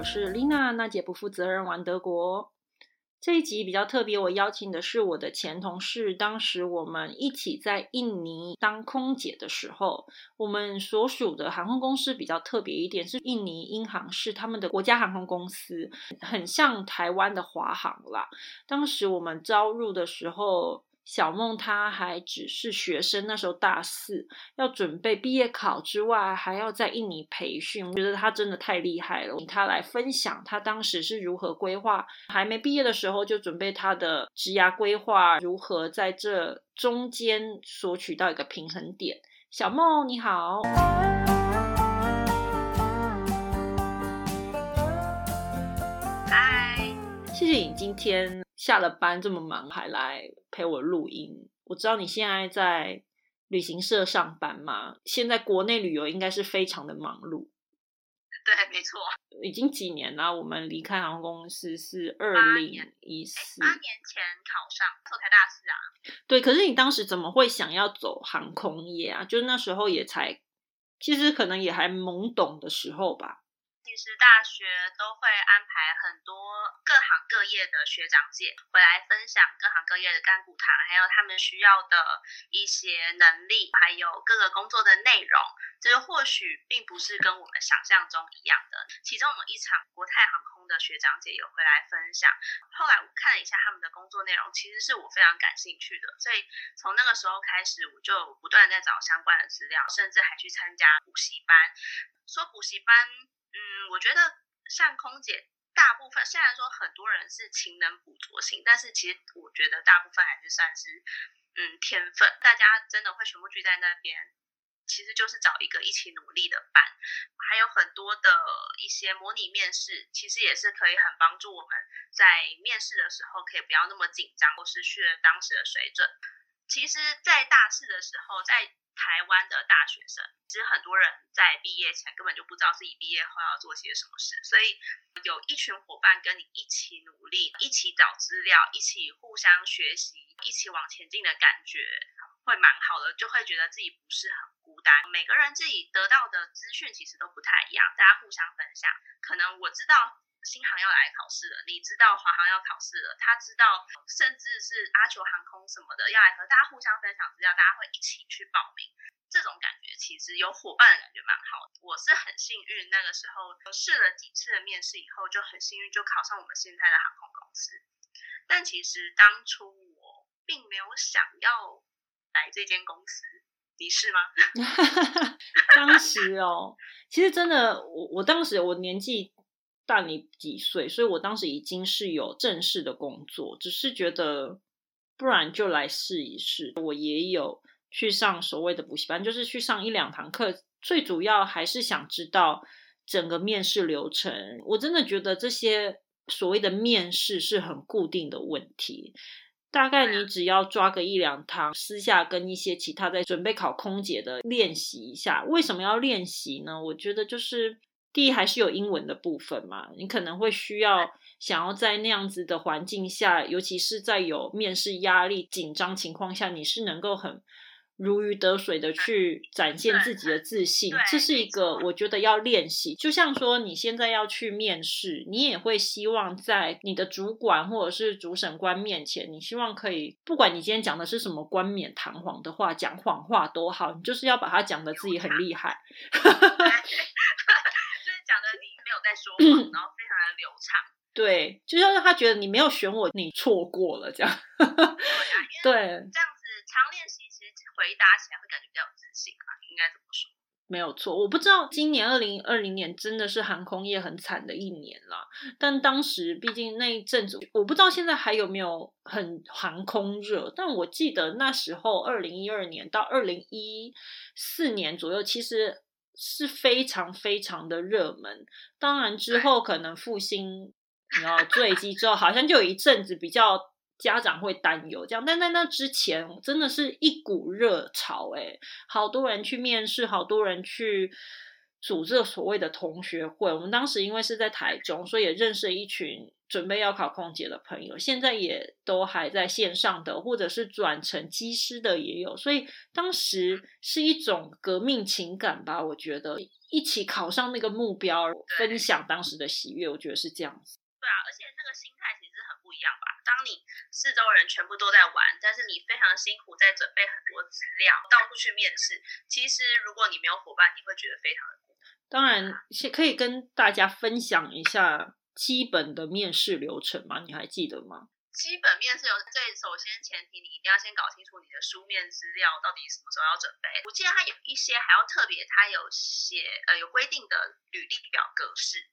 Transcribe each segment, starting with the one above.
我是丽娜，娜姐不负责任玩德国。这一集比较特别，我邀请的是我的前同事。当时我们一起在印尼当空姐的时候，我们所属的航空公司比较特别一点，是印尼英航，是他们的国家航空公司，很像台湾的华航啦。当时我们招入的时候。小梦她还只是学生，那时候大四，要准备毕业考之外，还要在印尼培训。我觉得她真的太厉害了。她来分享她当时是如何规划，还没毕业的时候就准备她的职涯规划，如何在这中间索取到一个平衡点。小梦你好，你今天。下了班这么忙还来陪我录音，我知道你现在在旅行社上班嘛？现在国内旅游应该是非常的忙碌。对，没错。已经几年了，我们离开航空公司是二零一四。八年前考上，特台大四啊。对，可是你当时怎么会想要走航空业啊？就是那时候也才，其实可能也还懵懂的时候吧。其实大学都会安排很多各行各业的学长姐回来分享各行各业的干股堂，还有他们需要的一些能力，还有各个工作的内容。这个或许并不是跟我们想象中一样的。其中有一场国泰航空的学长姐有回来分享，后来我看了一下他们的工作内容，其实是我非常感兴趣的。所以从那个时候开始，我就不断在找相关的资料，甚至还去参加补习班。说补习班。嗯，我觉得像空姐，大部分虽然说很多人是勤能补拙型，但是其实我觉得大部分还是算是嗯天分。大家真的会全部聚在那边，其实就是找一个一起努力的伴。还有很多的一些模拟面试，其实也是可以很帮助我们在面试的时候可以不要那么紧张，或失去了当时的水准。其实，在大四的时候，在台湾的大学生，其实很多人在毕业前根本就不知道自己毕业后要做些什么事，所以有一群伙伴跟你一起努力，一起找资料，一起互相学习，一起往前进的感觉会蛮好的，就会觉得自己不是很孤单。每个人自己得到的资讯其实都不太一样，大家互相分享。可能我知道。新航要来考试了，你知道华航要考试了，他知道，甚至是阿球航空什么的要来和大家互相分享资料，大家会一起去报名，这种感觉其实有伙伴的感觉蛮好的。我是很幸运，那个时候试了几次的面试以后，就很幸运就考上我们现在的航空公司。但其实当初我并没有想要来这间公司，你是吗？当时哦，其实真的，我我当时我年纪。大你几岁，所以我当时已经是有正式的工作，只是觉得不然就来试一试。我也有去上所谓的补习班，就是去上一两堂课，最主要还是想知道整个面试流程。我真的觉得这些所谓的面试是很固定的问题，大概你只要抓个一两堂，私下跟一些其他在准备考空姐的练习一下。为什么要练习呢？我觉得就是。第一还是有英文的部分嘛，你可能会需要想要在那样子的环境下，尤其是在有面试压力、紧张情况下，你是能够很如鱼得水的去展现自己的自信，这是一个我觉得要练习。就像说你现在要去面试，你也会希望在你的主管或者是主审官面前，你希望可以，不管你今天讲的是什么冠冕堂皇的话，讲谎话都好，你就是要把它讲的自己很厉害。在说谎，然后非常的流畅。对，就像是他觉得你没有选我，你错过了这样。对，这样子常练习，其实回答起来会感觉比较有自信啊。应该怎么说？没有错，我不知道今年二零二零年真的是航空业很惨的一年啦。但当时毕竟那一阵子，我不知道现在还有没有很航空热。但我记得那时候二零一二年到二零一四年左右，其实。是非常非常的热门，当然之后可能复兴，然后坠机之后，好像就有一阵子比较家长会担忧这样，但在那之前真的是一股热潮，哎，好多人去面试，好多人去组织了所谓的同学会。我们当时因为是在台中，所以也认识了一群准备要考空姐的朋友，现在也都还在线上的，或者是转成机师的也有。所以当时是一种革命情感吧，我觉得一起考上那个目标，分享当时的喜悦，我觉得是这样子。对啊，而且那个心态其实很不一样吧。当你四周人全部都在玩，但是你非常辛苦在准备很多资料，到处去面试。其实如果你没有伙伴，你会觉得非常的苦。当然，先可以跟大家分享一下基本的面试流程吗？你还记得吗？基本面试有最首先前提，你一定要先搞清楚你的书面资料到底什么时候要准备。我记得它有一些还要特别，它有写呃有规定的履历表格式，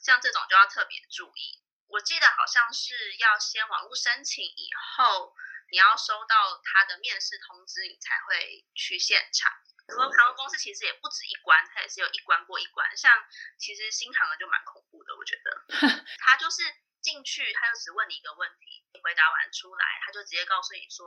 像这种就要特别注意。我记得好像是要先网络申请，以后你要收到他的面试通知，你才会去现场。很多航空公司其实也不止一关，它也是有一关过一关。像其实新航的就蛮恐怖的，我觉得 他就是进去，他就只问你一个问题，你回答完出来，他就直接告诉你说，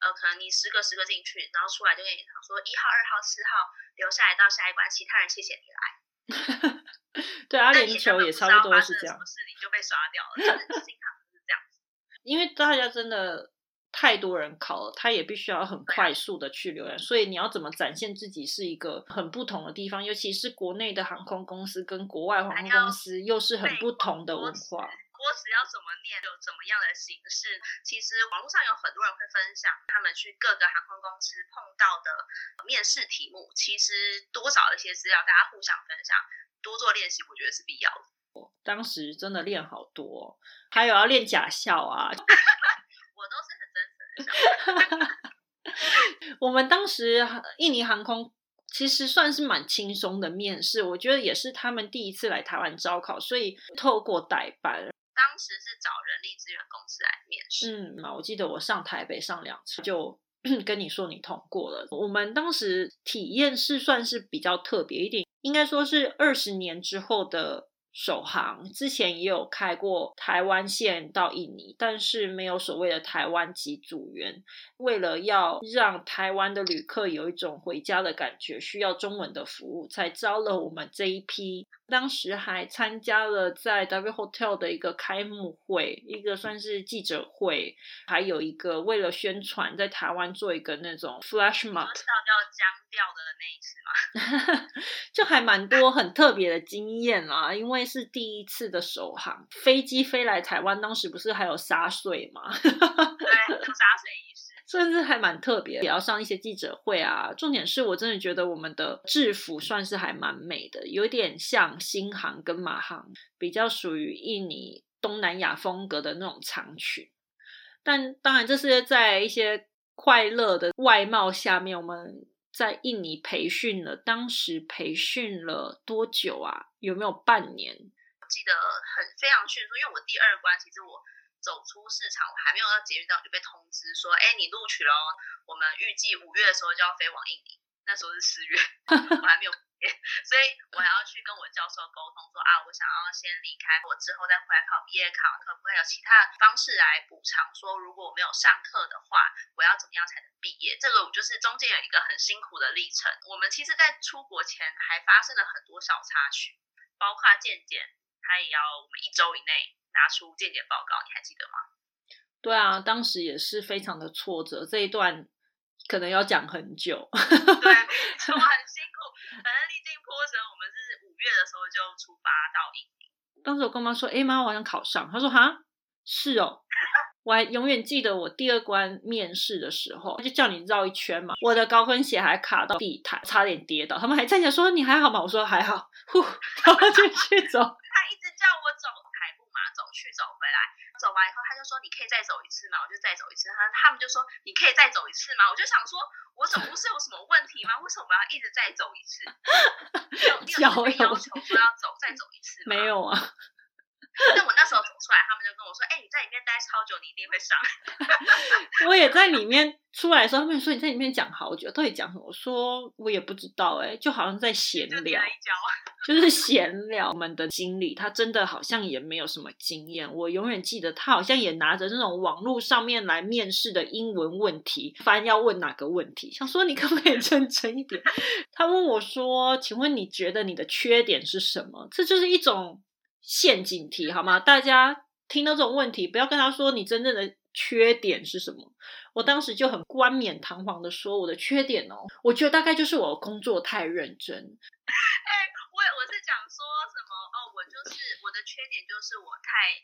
呃，可能你十个十个进去，然后出来就跟你讲说一号、二号、四号留下来到下一关，其他人谢谢你来。对阿联酋也差不多是这样，事你就被刷掉了。新航是这样子，因为大家真的太多人考了，他也必须要很快速的去浏览，所以你要怎么展现自己是一个很不同的地方，尤其是国内的航空公司跟国外航空公司又是很不同的文化。歌词要怎么念，有怎么样的形式？其实网络上有很多人会分享他们去各个航空公司碰到的面试题目，其实多少一些资料，大家互相分享。多做练习，我觉得是必要的。当时真的练好多，还有要练假笑啊。我都是很真诚的笑。我们当时印尼航空其实算是蛮轻松的面试，我觉得也是他们第一次来台湾招考，所以透过代班。当时是找人力资源公司来面试。嗯嘛，我记得我上台北上两次，就 跟你说你通过了。我们当时体验是算是比较特别一点。应该说是二十年之后的首航，之前也有开过台湾线到印尼，但是没有所谓的台湾籍组员。为了要让台湾的旅客有一种回家的感觉，需要中文的服务，才招了我们这一批。当时还参加了在 W Hotel 的一个开幕会，一个算是记者会，还有一个为了宣传在台湾做一个那种 flash mob，叫僵掉的那嘛，就还蛮多很特别的经验啊，因为是第一次的首航，飞机飞来台湾，当时不是还有洒水吗？对，有洒水仪式。甚至还蛮特别，也要上一些记者会啊。重点是我真的觉得我们的制服算是还蛮美的，有点像新航跟马航，比较属于印尼东南亚风格的那种长裙。但当然，这是在一些快乐的外貌下面，我们在印尼培训了。当时培训了多久啊？有没有半年？记得很非常迅速，因为我第二关其实我。走出市场，我还没有到捷运站就被通知说，哎，你录取了，我们预计五月的时候就要飞往印尼。那时候是四月，我还没有毕业，所以我还要去跟我教授沟通说，啊，我想要先离开，我之后再回来考毕业考，可不可以有其他方式来补偿？说如果我没有上课的话，我要怎么样才能毕业？这个就是中间有一个很辛苦的历程。我们其实，在出国前还发生了很多小插曲，包括健检，他也要我们一周以内。拿出健检报告，你还记得吗？对啊，当时也是非常的挫折，这一段可能要讲很久。对，我很辛苦，反正历经波折，我们是五月的时候就出发到印尼。当时我跟妈说：“哎妈，我想考上。”她说：“哈，是哦。”我还永远记得我第二关面试的时候，就叫你绕一圈嘛，我的高跟鞋还卡到地毯，差点跌倒。他们还站起来说：“你还好吗？”我说：“还好。”呼，然后继续走。他一直叫我走。走去走回来，走完以后他就说：“你可以再走一次吗？”我就再走一次。他他们就说：“你可以再走一次吗？”我就想说：“我走不是有什么问题吗？为什么我要一直再走一次？”有有 要求说要走再走一次吗没有啊。那我那时候走出来，他们就就跟我说：“哎，你在里面待超久，你一定会上。”我也在里面出来的时候，他们说你在里面讲好久，到底讲什么？我说我也不知道，哎，就好像在闲聊，就是闲聊。我们的经理他真的好像也没有什么经验。我永远记得他好像也拿着那种网络上面来面试的英文问题，翻要问哪个问题，想说你可不可以认真一点？他问我说：“请问你觉得你的缺点是什么？”这就是一种。陷阱题好吗？大家听到这种问题，不要跟他说你真正的缺点是什么。我当时就很冠冕堂皇的说我的缺点哦，我觉得大概就是我工作太认真。哎，我我是讲说什么哦，我就是我的缺点就是我太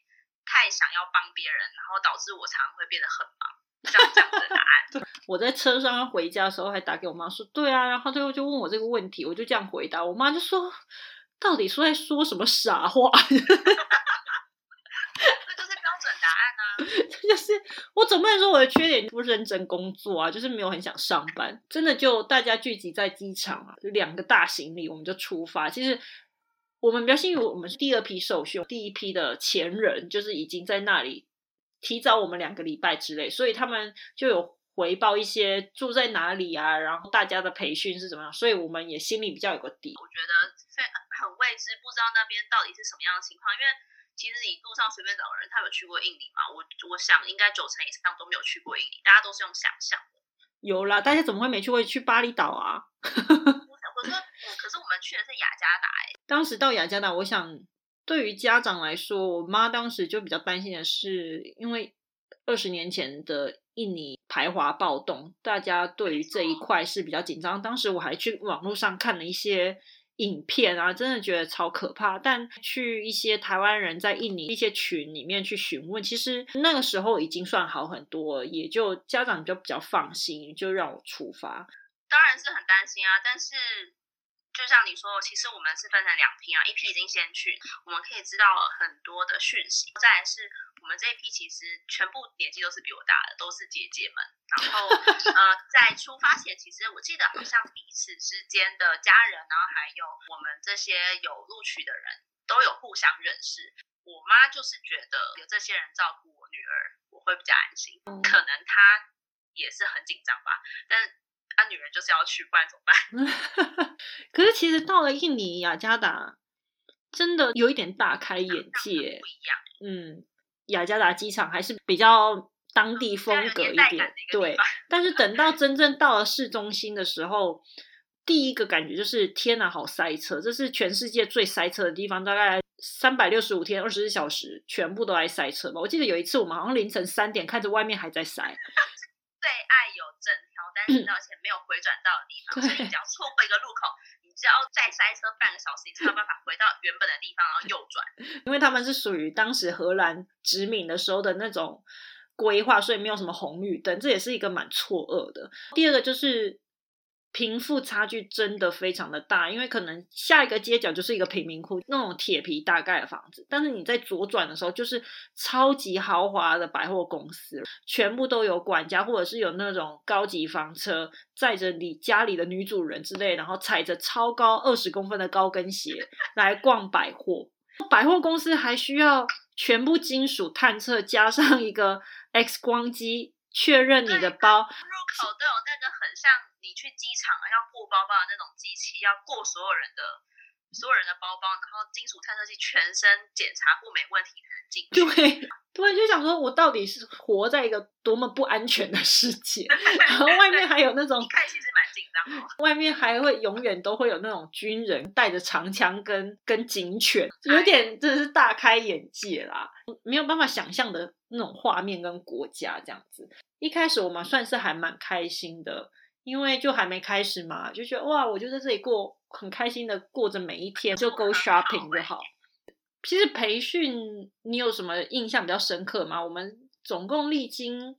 太想要帮别人，然后导致我常常会变得很忙。这样讲的答案。我在车上要回家的时候还打给我妈说，对啊，然后最后就问我这个问题，我就这样回答，我妈就说。到底是在说什么傻话？这就是标准答案啊！这就是我总不能说我的缺点不认真工作啊，就是没有很想上班。真的就大家聚集在机场啊，就两个大行李，我们就出发。其实我们比较幸运，我们是第二批受训，第一批的前人就是已经在那里提早我们两个礼拜之类，所以他们就有回报一些住在哪里啊，然后大家的培训是怎么样，所以我们也心里比较有个底。我觉得。很未知，不知道那边到底是什么样的情况。因为其实你路上随便找人，他有去过印尼吗？我我想应该九成以上都没有去过印尼，大家都是用想象的。有啦，大家怎么会没去过？去巴厘岛啊？我说，可是我们去的是雅加达哎。当时到雅加达，我想对于家长来说，我妈当时就比较担心的是，因为二十年前的印尼排华暴动，大家对于这一块是比较紧张。当时我还去网络上看了一些。影片啊，真的觉得超可怕。但去一些台湾人在印尼一些群里面去询问，其实那个时候已经算好很多，也就家长就比较放心，就让我出发。当然是很担心啊，但是。就像你说，其实我们是分成两批啊，一批已经先去，我们可以知道很多的讯息。再来是我们这一批，其实全部年纪都是比我大的，都是姐姐们。然后呃，在出发前，其实我记得好像彼此之间的家人，然后还有我们这些有录取的人都有互相认识。我妈就是觉得有这些人照顾我女儿，我会比较安心。可能她也是很紧张吧，但。他女人就是要去，不然怎么办？可是其实到了印尼雅加达，真的有一点大开眼界，不一样。嗯，雅加达机场还是比较当地风格一点，对。但是等到真正到了市中心的时候，第一个感觉就是天哪，好塞车！这是全世界最塞车的地方，大概三百六十五天二十四小时全部都在塞车吧。我记得有一次我们好像凌晨三点看着外面还在塞。最爱有整条单行道且没有回转到的地方，所以你只要错过一个路口，你只要再塞车半个小时，你才有办法回到原本的地方，然后右转。因为他们是属于当时荷兰殖民的时候的那种规划，所以没有什么红绿灯，这也是一个蛮错愕的。第二个就是。贫富差距真的非常的大，因为可能下一个街角就是一个贫民窟，那种铁皮大盖的房子，但是你在左转的时候，就是超级豪华的百货公司，全部都有管家，或者是有那种高级房车载着你家里的女主人之类，然后踩着超高二十公分的高跟鞋 来逛百货。百货公司还需要全部金属探测，加上一个 X 光机确认你的包入口都有那个很像。你去机场啊，要过包包的那种机器，要过所有人的所有人的包包，然后金属探测器全身检查过没问题才能进去。对，对，就想说我到底是活在一个多么不安全的世界，然后外面还有那种，看其实蛮紧张的。外面还会永远都会有那种军人带着长枪跟跟警犬，有点真的是大开眼界啦，没有办法想象的那种画面跟国家这样子。一开始我们算是还蛮开心的。因为就还没开始嘛，就觉得哇，我就在这里过很开心的过着每一天，就 go shopping 就好。其实培训你有什么印象比较深刻吗？我们总共历经应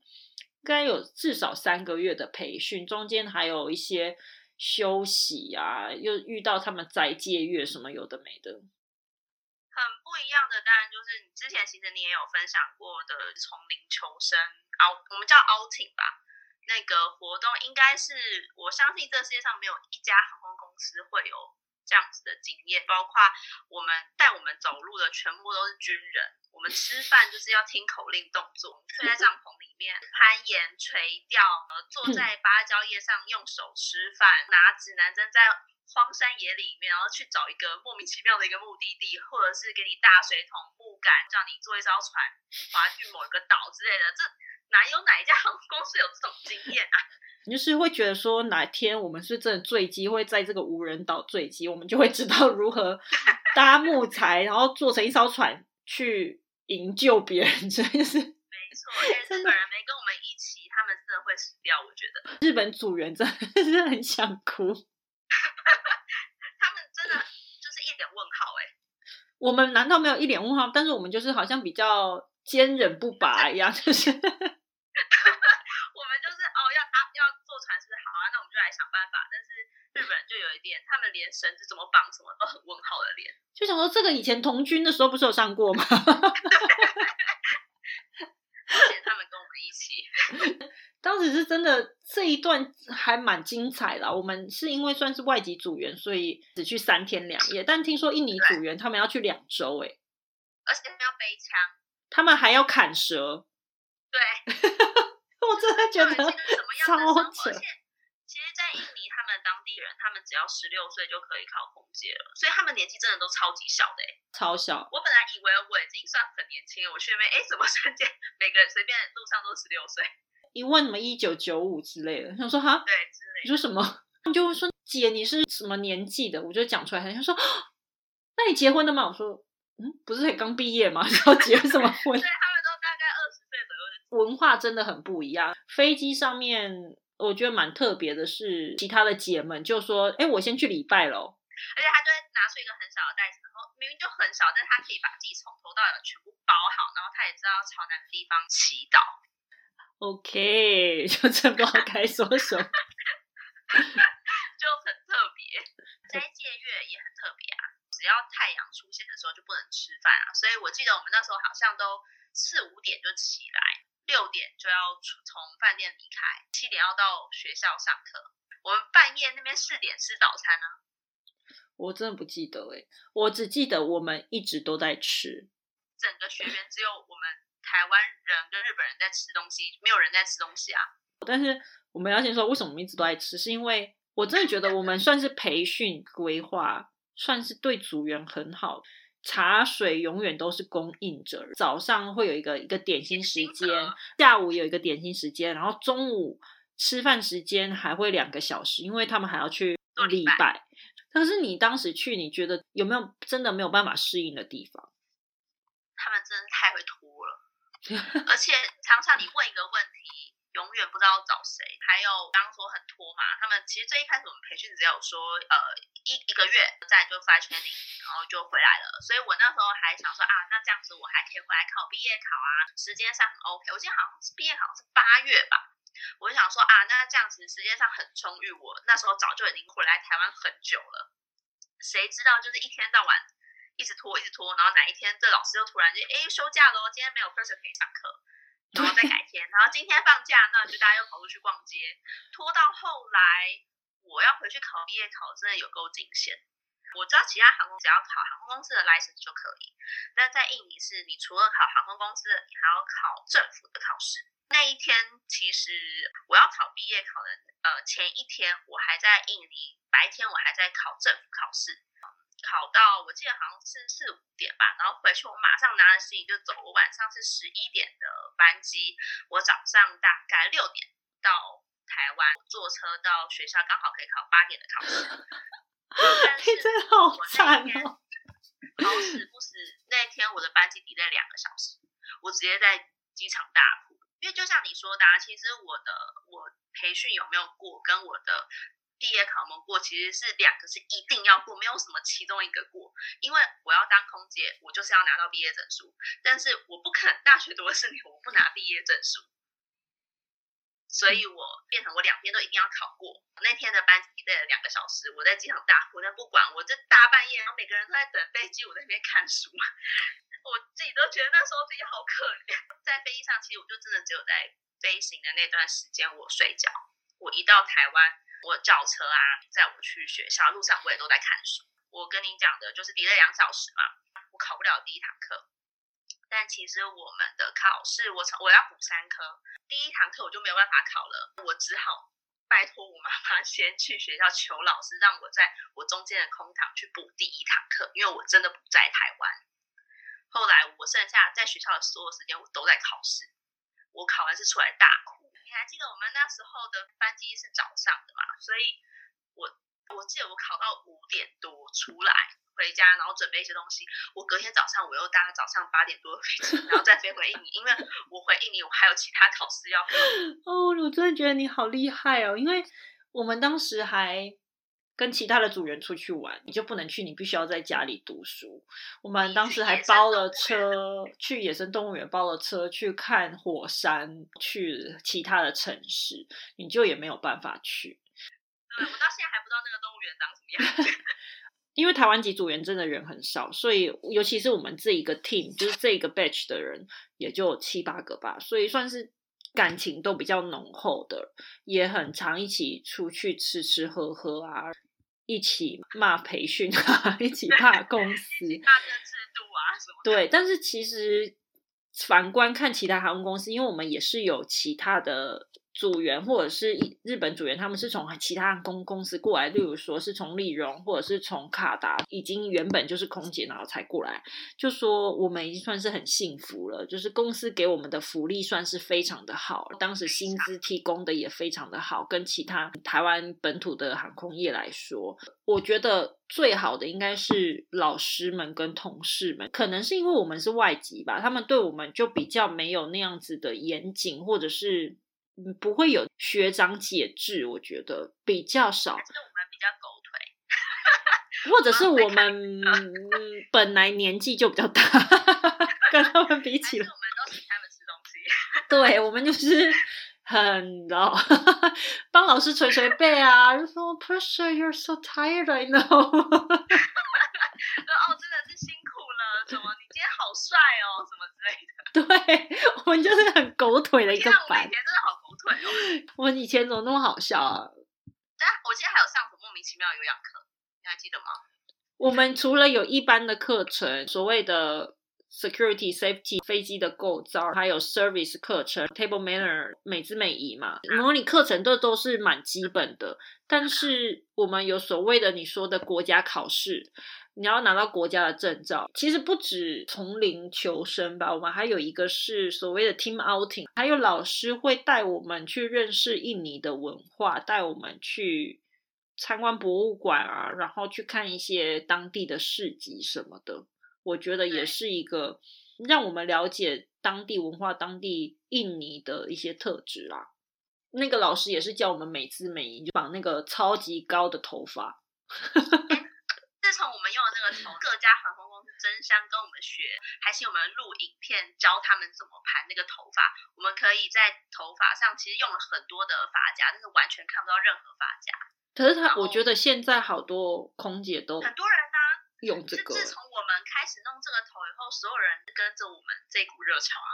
该有至少三个月的培训，中间还有一些休息啊，又遇到他们在借月什么有的没的。很不一样的，当然就是之前其实你也有分享过的丛林求生凹我们叫 outing 吧。那个活动应该是，我相信这世界上没有一家航空公司会有这样子的经验，包括我们带我们走路的全部都是军人，我们吃饭就是要听口令动作，睡在帐篷里面攀岩、垂钓，呃，坐在芭蕉叶上用手吃饭，拿指南针在。荒山野岭里面，然后去找一个莫名其妙的一个目的地，或者是给你大水桶、木杆，叫你坐一艘船划去某一个岛之类的。这哪有哪一家航空公司有这种经验啊？你 就是会觉得说，哪天我们是真的坠机，会在这个无人岛坠机，我们就会知道如何 搭木材，然后做成一艘船去营救别人。真的是没错，日本人没跟我们一起，他们真的会死掉。我觉得日本组员真的 是很想哭。他们真的就是一脸问号哎，我们难道没有一脸问号？但是我们就是好像比较坚韧不拔一样，就是我们就是哦，要他要坐船是好啊，那我们就来想办法。但是日本就有一点，他们连绳子怎么绑什么都很问号的脸，就想说这个以前童军的时候不是有上过吗？而且他们跟我们一起。当时是真的这一段还蛮精彩的。我们是因为算是外籍组员，所以只去三天两夜。但听说印尼组员他们要去两周，哎，而且他们要背枪，他们还要砍蛇。对，我真的觉得超扯。其实，在印尼，当地人，他们只要十六岁就可以考空姐了，所以他们年纪真的都超级小的，哎，超小。我本来以为我已经算很年轻了，我去那边，哎，怎么瞬间每个人随便路上都十六岁？一问什么一九九五之类的，想说哈，对，你说什么？你就会说姐你是什么年纪的？我就讲出来，他说那你结婚了吗？我说嗯，不是才刚毕业吗？要结什么婚？对，他们都大概二十岁左右。文化真的很不一样。飞机上面我觉得蛮特别的是，其他的姐们就说，哎，我先去礼拜喽。而且他就会拿出一个很小的袋子，然后明明就很小，但是他可以把自己从头到尾全部包好，然后他也知道朝哪个地方祈祷。OK，就真不知道该说什么，就很特别。斋戒月也很特别啊，只要太阳出现的时候就不能吃饭啊。所以我记得我们那时候好像都四五点就起来，六点就要从饭店离开，七点要到学校上课。我们半夜那边四点吃早餐呢。我真的不记得哎，我只记得我们一直都在吃。整个学员只有我们。台湾人跟日本人在吃东西，没有人在吃东西啊。但是我们要先说，为什么我们一直都在吃？是因为我真的觉得我们算是培训规划，算是对组员很好。茶水永远都是供应着，早上会有一个一个点心时间，下午有一个点心时间，然后中午吃饭时间还会两个小时，因为他们还要去礼拜。但是你当时去，你觉得有没有真的没有办法适应的地方？他们真的太会拖了。而且常常你问一个问题，永远不知道找谁。还有刚刚说很拖嘛，他们其实最一开始我们培训只有说，呃，一一个月再就 fly training，然后就回来了。所以我那时候还想说啊，那这样子我还可以回来考毕业考啊，时间上很 OK。我记得好像是毕业考是八月吧，我就想说啊，那这样子时间上很充裕，我那时候早就已经回来台湾很久了。谁知道就是一天到晚。一直拖，一直拖，然后哪一天这老师又突然就哎休假了，今天没有 person 可以上课，然后再改天，然后今天放假，那就大家又跑出去逛街，拖到后来我要回去考毕业考，真的有够惊险。我知道其他航空只要考航空公司的 license 就可以，但在印尼是你除了考航空公司的，你还要考政府的考试。那一天其实我要考毕业考的呃前一天，我还在印尼，白天我还在考政府考试。考到我记得好像是四五点吧，然后回去我马上拿着行李就走。我晚上是十一点的班机，我早上大概六点到台湾，坐车到学校刚好可以考八点的考试。你真的好惨哦！好死不死，那天我的班机 delay 两个小时，我直接在机场大哭。因为就像你说的，其实我的我培训有没有过，跟我的。毕业考没过，其实是两个是一定要过，没有什么其中一个过。因为我要当空姐，我就是要拿到毕业证书。但是我不可能大学读的是你，我不拿毕业证书。所以我变成我两边都一定要考过。那天的班级累了两个小时，我在机场大哭。但不管，我这大半夜，然后每个人都在等飞机，我在那边看书，我自己都觉得那时候自己好可怜。在飞机上，其实我就真的只有在飞行的那段时间我睡觉。我一到台湾。我叫车啊，载我去学校，路上我也都在看书。我跟你讲的就是 delay 两小时嘛，我考不了第一堂课。但其实我们的考试，我我要补三科，第一堂课我就没有办法考了，我只好拜托我妈妈先去学校求老师，让我在我中间的空堂去补第一堂课，因为我真的不在台湾。后来我剩下在学校的所有时间，我都在考试。我考完试出来大哭。你还记得我们那时候的班机是早上的嘛？所以我我记得我考到五点多出来回家，然后准备一些东西。我隔天早上我又搭了早上八点多的飞机，然后再飞回印尼，因为我回印尼我还有其他考试要。哦，我真的觉得你好厉害哦，因为我们当时还。跟其他的组员出去玩，你就不能去，你必须要在家里读书。我们当时还包了车去野生动物园，包了车去看火山，去其他的城市，你就也没有办法去。对，我到现在还不知道那个动物园长什么样子。因为台湾籍组员真的人很少，所以尤其是我们这一个 team，就是这一个 batch 的人也就七八个吧，所以算是感情都比较浓厚的，也很常一起出去吃吃喝喝啊。一起骂培训啊，一起骂公司，骂这制度啊什么？对，但是其实反观看其他航空公司，因为我们也是有其他的。组员或者是日本组员，他们是从其他公公司过来，例如说是从利荣或者是从卡达，已经原本就是空姐，然后才过来。就说我们已经算是很幸福了，就是公司给我们的福利算是非常的好，当时薪资提供的也非常的好，跟其他台湾本土的航空业来说，我觉得最好的应该是老师们跟同事们，可能是因为我们是外籍吧，他们对我们就比较没有那样子的严谨，或者是。不会有学长姐制，我觉得比较少。是我们比较狗腿，或者是我们本来年纪就比较大，跟他们比起来，我们都请他们吃东西。对，我们就是很老，帮老师捶捶背啊，就说 Pressure，you're so tired，I know。哦，真的是辛苦了，什么？你今天好帅哦，什么之类的。对，我们就是很狗腿的一个班。以前真的好。我以前怎么那么好笑啊？但我记得还有上什么莫名其妙的有氧课，你还记得吗？我们除了有一般的课程，所谓的 security safety 飞机的构造，还有 service 课程，table manner 美姿美仪嘛，模拟课程这都是蛮基本的。但是我们有所谓的你说的国家考试。你要拿到国家的证照，其实不止丛林求生吧，我们还有一个是所谓的 team outing，还有老师会带我们去认识印尼的文化，带我们去参观博物馆啊，然后去看一些当地的市集什么的。我觉得也是一个让我们了解当地文化、当地印尼的一些特质啦。那个老师也是教我们美姿美仪，就绑那个超级高的头发。自从我们用了那个头，各家航空公司争相跟我们学，还请我们录影片教他们怎么盘那个头发。我们可以在头发上其实用了很多的发夹，但是完全看不到任何发夹。可是他，我觉得现在好多空姐都很多人呢用这个。自从我们开始弄这个头以后，所有人跟着我们这股热潮啊。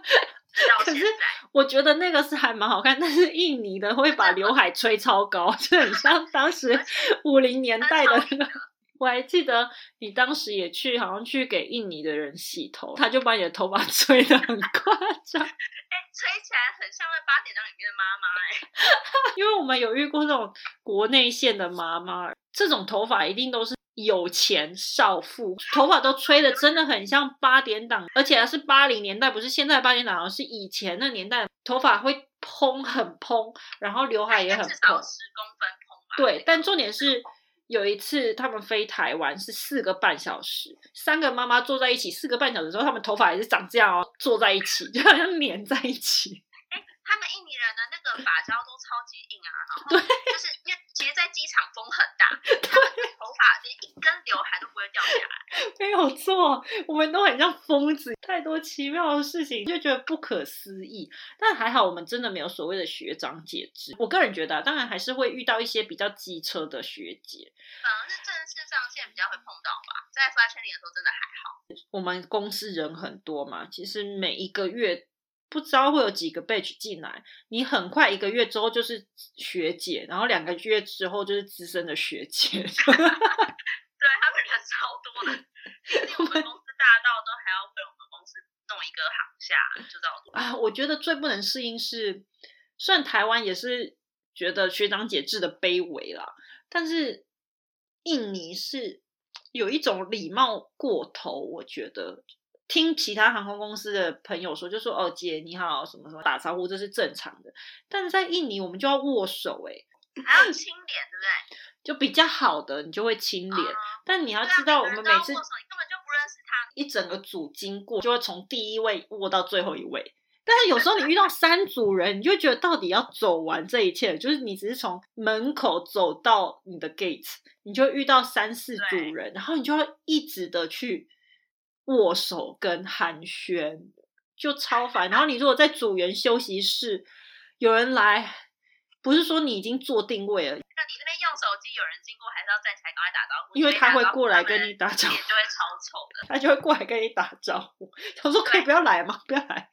可是我觉得那个是还蛮好看，但是印尼的会把 刘海吹超高，就很像当时五零年代的那个。我还记得你当时也去，好像去给印尼的人洗头，他就把你的头发 吹得很夸张。哎，吹起来很像那八点档里面的妈妈哎。因为我们有遇过那种国内线的妈妈，这种头发一定都是。有钱少妇，头发都吹的真的很像八点档，而且还是八零年代，不是现在八点档，而是以前那年代，头发会蓬很蓬，然后刘海也很蓬，十公分蓬对，但重点是有一次他们飞台湾是四个半小时，三个妈妈坐在一起四个半小时之后，他们头发也是长这样哦，坐在一起就好像粘在一起。哎，他们印尼人的那个发胶都超级硬啊，然后就是因为其实，在机场风很大，他们头发连一根刘海都不会掉下来。没有错，我们都很像疯子，太多奇妙的事情就觉得不可思议。但还好，我们真的没有所谓的学长姐制。我个人觉得，当然还是会遇到一些比较机车的学姐。反而是正式上线比较会碰到吧，在发圈里的时候真的还好。我们公司人很多嘛，其实每一个月。不知道会有几个 bitch 进来，你很快一个月之后就是学姐，然后两个月之后就是资深的学姐。对他们人超多的，我们公司大到都还要被我们公司弄一个行下，就到。啊，我觉得最不能适应是，虽然台湾也是觉得学长姐制的卑微啦，但是印尼是有一种礼貌过头，我觉得。听其他航空公司的朋友说，就说哦姐你好什么什么打招呼这是正常的，但是在印尼我们就要握手哎，还要亲脸对不对？就比较好的你就会亲脸，但你要知道我们每次你根本就不认识他，一整个组经过就会从第一位握到最后一位，但是有时候你遇到三组人，你就觉得到底要走完这一切，就是你只是从门口走到你的 gate，你就遇到三四组人，然后你就要一直的去。握手跟寒暄就超烦，然后你如果在组员休息室有人来，不是说你已经做定位了，那你那边用手机有人经过，还是要站起来赶快打招呼，因为他会过来跟你打招呼，就会超丑的，他就会过来跟你打招呼。他说可以不要来吗？不要来，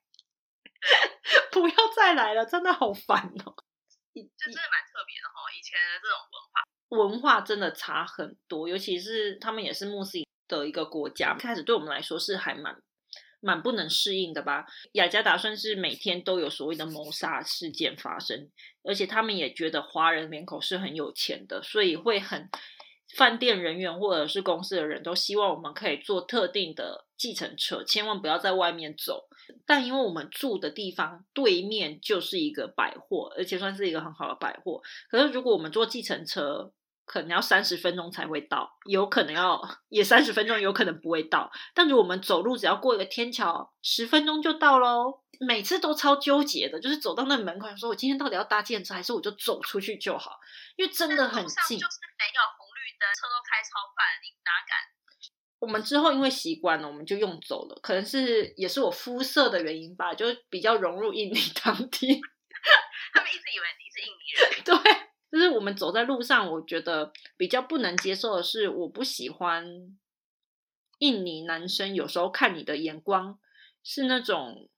不要再来了，真的好烦哦。就真的蛮特别的哈，以前的这种文化文化真的差很多，尤其是他们也是穆斯林。的一个国家，开始对我们来说是还蛮蛮不能适应的吧。雅加达算是每天都有所谓的谋杀事件发生，而且他们也觉得华人脸孔是很有钱的，所以会很饭店人员或者是公司的人都希望我们可以坐特定的计程车，千万不要在外面走。但因为我们住的地方对面就是一个百货，而且算是一个很好的百货，可是如果我们坐计程车，可能要三十分钟才会到，有可能要也三十分钟，有可能不会到。但如果我们走路，只要过一个天桥，十分钟就到喽。每次都超纠结的，就是走到那门口，说我今天到底要搭电车，还是我就走出去就好？因为真的很近，就是没有红绿灯，车都开超快，你哪敢？我们之后因为习惯了，我们就用走了。可能是也是我肤色的原因吧，就比较融入印尼当地。他们一直以为你是印尼人，对。就是我们走在路上，我觉得比较不能接受的是，我不喜欢印尼男生有时候看你的眼光是那种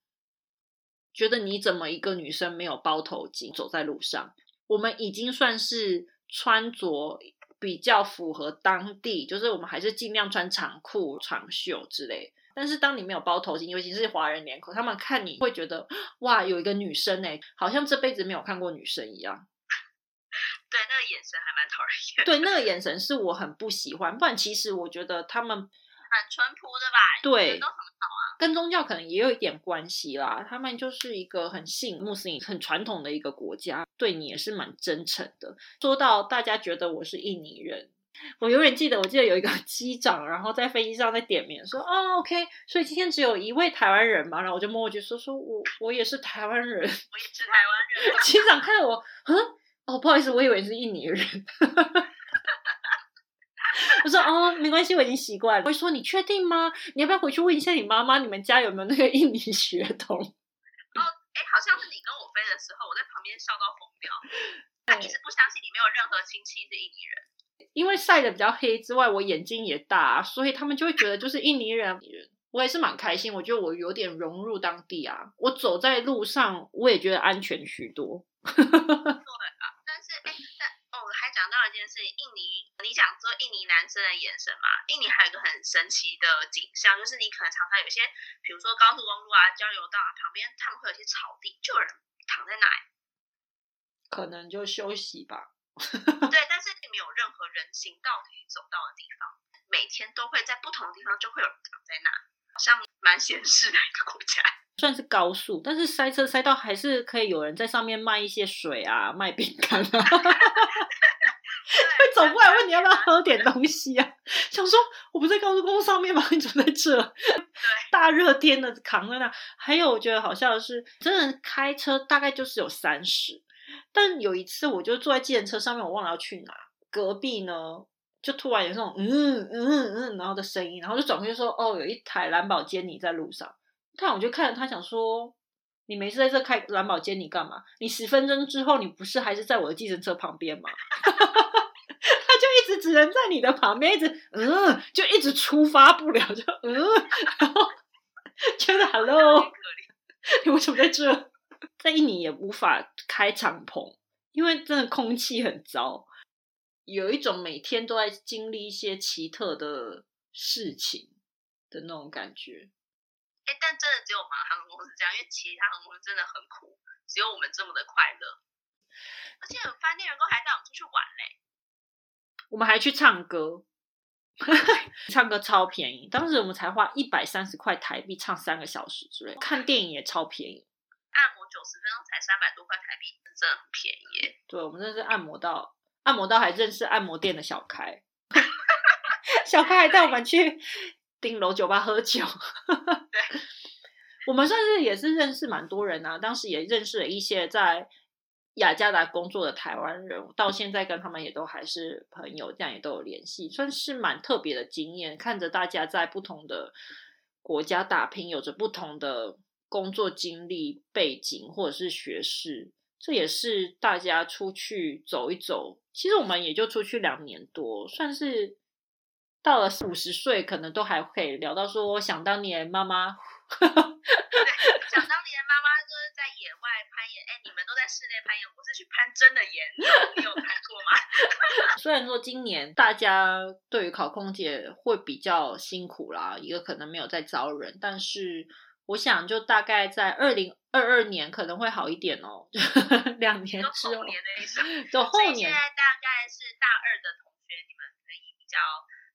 觉得你怎么一个女生没有包头巾走在路上。我们已经算是穿着比较符合当地，就是我们还是尽量穿长裤、长袖之类。但是当你没有包头巾，尤其是华人脸孔，他们看你会觉得哇，有一个女生哎，好像这辈子没有看过女生一样。对，那个眼神还蛮讨人厌。对，那个眼神是我很不喜欢。不然，其实我觉得他们很淳朴的吧？对，都很好啊。跟宗教可能也有一点关系啦。他们就是一个很信穆斯林、很传统的一个国家，对你也是蛮真诚的。说到大家觉得我是印尼人，我永远记得，我记得有一个 机长，然后在飞机上在点名说：“哦，OK，所以今天只有一位台湾人嘛。”然后我就摸过去说：“说我我也是台湾人，我也是台湾人。”机长看着我，嗯。哦，不好意思，我以为是印尼人。我说哦，没关系，我已经习惯了。我说你确定吗？你要不要回去问一下你妈妈，你们家有没有那个印尼血统？哦，哎，好像是你跟我飞的时候，我在旁边笑到疯掉。他一直不相信你没有任何亲戚是印尼人，因为晒的比较黑之外，我眼睛也大，所以他们就会觉得就是印尼人。我也是蛮开心，我觉得我有点融入当地啊。我走在路上，我也觉得安全许多。件事情，印尼，你讲说印尼男生的眼神嘛，印尼还有一个很神奇的景象，就是你可能常常有些，比如说高速公路啊、交流道啊旁边，他们会有些草地，就有人躺在那里，可能就休息吧。对，但是并没有任何人行道可以走到的地方，每天都会在不同的地方就会有人躺在那，好像蛮闲适的一个国家。算是高速，但是塞车塞到还是可以有人在上面卖一些水啊，卖饼干啊。会走过来问你要不要喝点东西啊？想说我不在高速公路上面吗？你怎么在这？大热天的扛在那。还有我觉得好笑的是，真的开车大概就是有三十，但有一次我就坐在计程车上面，我忘了要去哪，隔壁呢就突然有那种嗯嗯嗯然后的声音，然后就转过去说哦，有一台蓝宝坚尼在路上。但我就看着他想说，你没事在这开蓝宝坚尼干嘛？你十分钟之后你不是还是在我的计程车旁边吗？只能在你的旁边，一直嗯，就一直出发不了，就嗯，然后觉得 Hello，你为什么在这？在印尼也无法开敞篷，因为真的空气很糟，有一种每天都在经历一些奇特的事情的那种感觉。哎，但真的只有我们航空公司这样，因为其他航空公司真的很苦，只有我们这么的快乐。而且饭店员工还带我们出去玩嘞，我们还去唱歌，唱歌超便宜，当时我们才花一百三十块台币唱三个小时之类，看电影也超便宜，按摩九十分钟才三百多块台币，真的很便宜耶。对，我们真的是按摩到按摩到还认识按摩店的小开，小开还带我们去顶楼酒吧喝酒，对，我们算是也是认识蛮多人啊，当时也认识了一些在。雅加达工作的台湾人，到现在跟他们也都还是朋友，这样也都有联系，算是蛮特别的经验。看着大家在不同的国家打拼，有着不同的工作经历背景或者是学识，这也是大家出去走一走。其实我们也就出去两年多，算是到了五十岁，可能都还可以聊到说，想当年妈妈。想当年妈妈就是在野外攀岩，哎，你们都在室内攀岩，我是去攀真的岩，你有 攀过吗？虽然说今年大家对于考空姐会比较辛苦啦，一个可能没有在招人，但是我想就大概在二零二二年可能会好一点哦，两年之后，年的意思，就后年，现在大概是大二的同学，你们可以比较。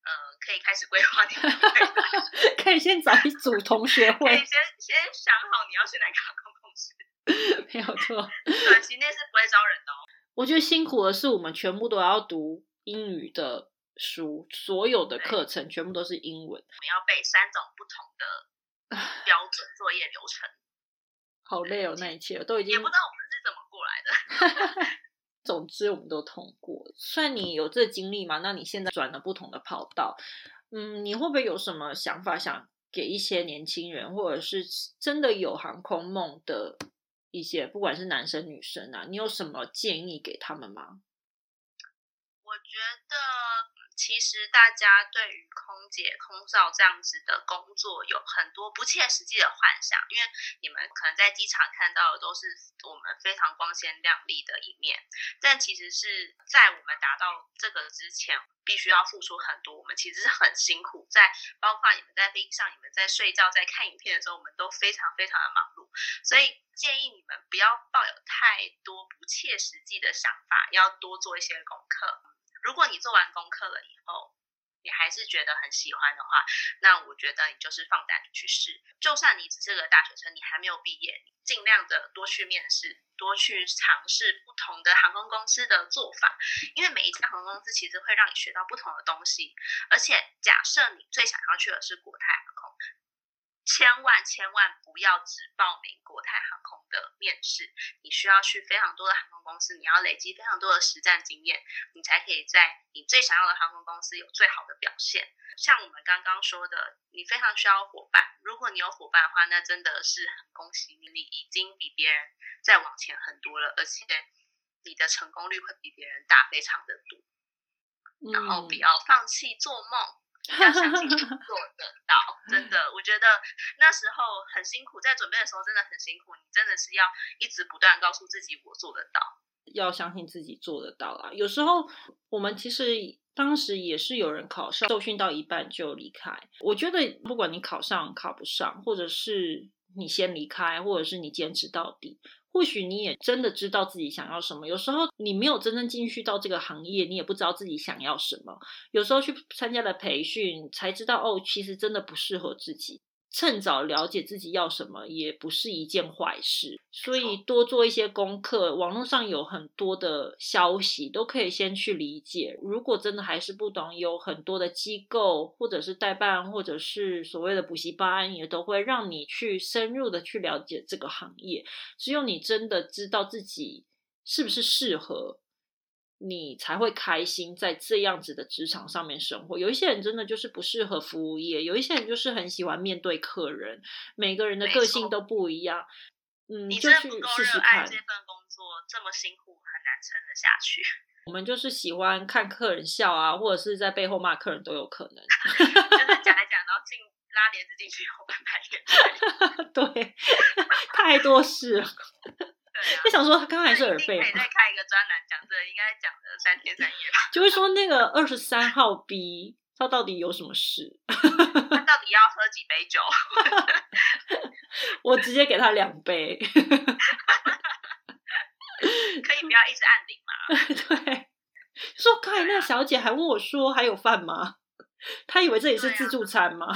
呃，可以开始规划你的未来，可以先找一组同学会，先先想好你要去哪个航空公司，没有错，短期内是不会招人的哦。我觉得辛苦的是，我们全部都要读英语的书，所有的课程全部都是英文，我们要背三种不同的 标准作业流程，好累哦，那一切都已经也不知道我们是怎么过来的。总之，我们都通过。算你有这经历嘛，那你现在转了不同的跑道，嗯，你会不会有什么想法想给一些年轻人，或者是真的有航空梦的一些，不管是男生女生啊，你有什么建议给他们吗？我觉得。其实大家对于空姐、空少这样子的工作有很多不切实际的幻想，因为你们可能在机场看到的都是我们非常光鲜亮丽的一面，但其实是在我们达到这个之前，必须要付出很多。我们其实是很辛苦，在包括你们在飞机上、你们在睡觉、在看影片的时候，我们都非常非常的忙碌。所以建议你们不要抱有太多不切实际的想法，要多做一些功课。如果你做完功课了以后，你还是觉得很喜欢的话，那我觉得你就是放胆去试。就算你只是个大学生，你还没有毕业，尽量的多去面试，多去尝试不同的航空公司的做法，因为每一家航空公司其实会让你学到不同的东西。而且，假设你最想要去的是国泰航。千万千万不要只报名国泰航空的面试，你需要去非常多的航空公司，你要累积非常多的实战经验，你才可以在你最想要的航空公司有最好的表现。像我们刚刚说的，你非常需要伙伴，如果你有伙伴的话，那真的是很恭喜你，你已经比别人再往前很多了，而且你的成功率会比别人大非常的多。然后不要放弃做梦。要相信做得到，真的，我觉得那时候很辛苦，在准备的时候真的很辛苦。你真的是要一直不断告诉自己，我做得到，要相信自己做得到啦。有时候我们其实当时也是有人考上，受训到一半就离开。我觉得不管你考上考不上，或者是你先离开，或者是你坚持到底。或许你也真的知道自己想要什么，有时候你没有真正进去到这个行业，你也不知道自己想要什么。有时候去参加了培训，才知道哦，其实真的不适合自己。趁早了解自己要什么也不是一件坏事，所以多做一些功课。网络上有很多的消息，都可以先去理解。如果真的还是不懂，有很多的机构或者是代办，或者是所谓的补习班，也都会让你去深入的去了解这个行业。只有你真的知道自己是不是适合。你才会开心在这样子的职场上面生活。有一些人真的就是不适合服务业，有一些人就是很喜欢面对客人。每个人的个性都不一样。嗯，你就去试试看。这份工作这么辛苦，很难撑得下去。我们就是喜欢看客人笑啊，或者是在背后骂客人都有可能。就是讲一讲，然后进拉帘子进去后半排 对，太多事了。就想说他刚才是耳背，可以再开一个专栏讲这，应该讲的三天三夜吧。就会说那个二十三号 B，他到底有什么事？他到底要喝几杯酒？我直接给他两杯。可以不要一直按铃吗？对，说刚才那个小姐还问我说还有饭吗？她以为这里是自助餐吗？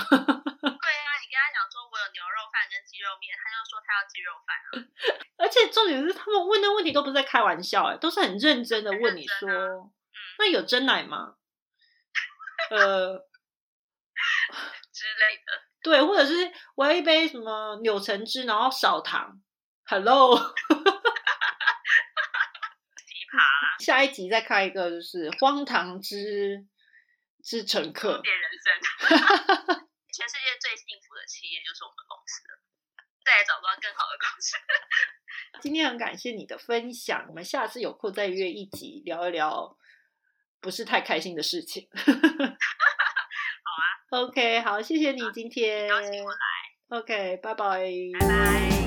牛肉饭跟鸡肉面，他就说他要鸡肉饭。而且重点是他们问的问题都不是在开玩笑，哎，都是很认真的问你说，那有真奶吗？呃。之类的，对，或者是我要一杯什么柳橙汁，然后少糖。Hello，奇葩！下一集再开一个，就是荒唐之之乘客。点人生，全世界最幸福的企业就是我们公司了，再也找不到更好的公司。今天很感谢你的分享，我们下次有空再约一集聊一聊不是太开心的事情。好啊 OK，好，谢谢你今天邀请我来。OK，拜拜。拜拜。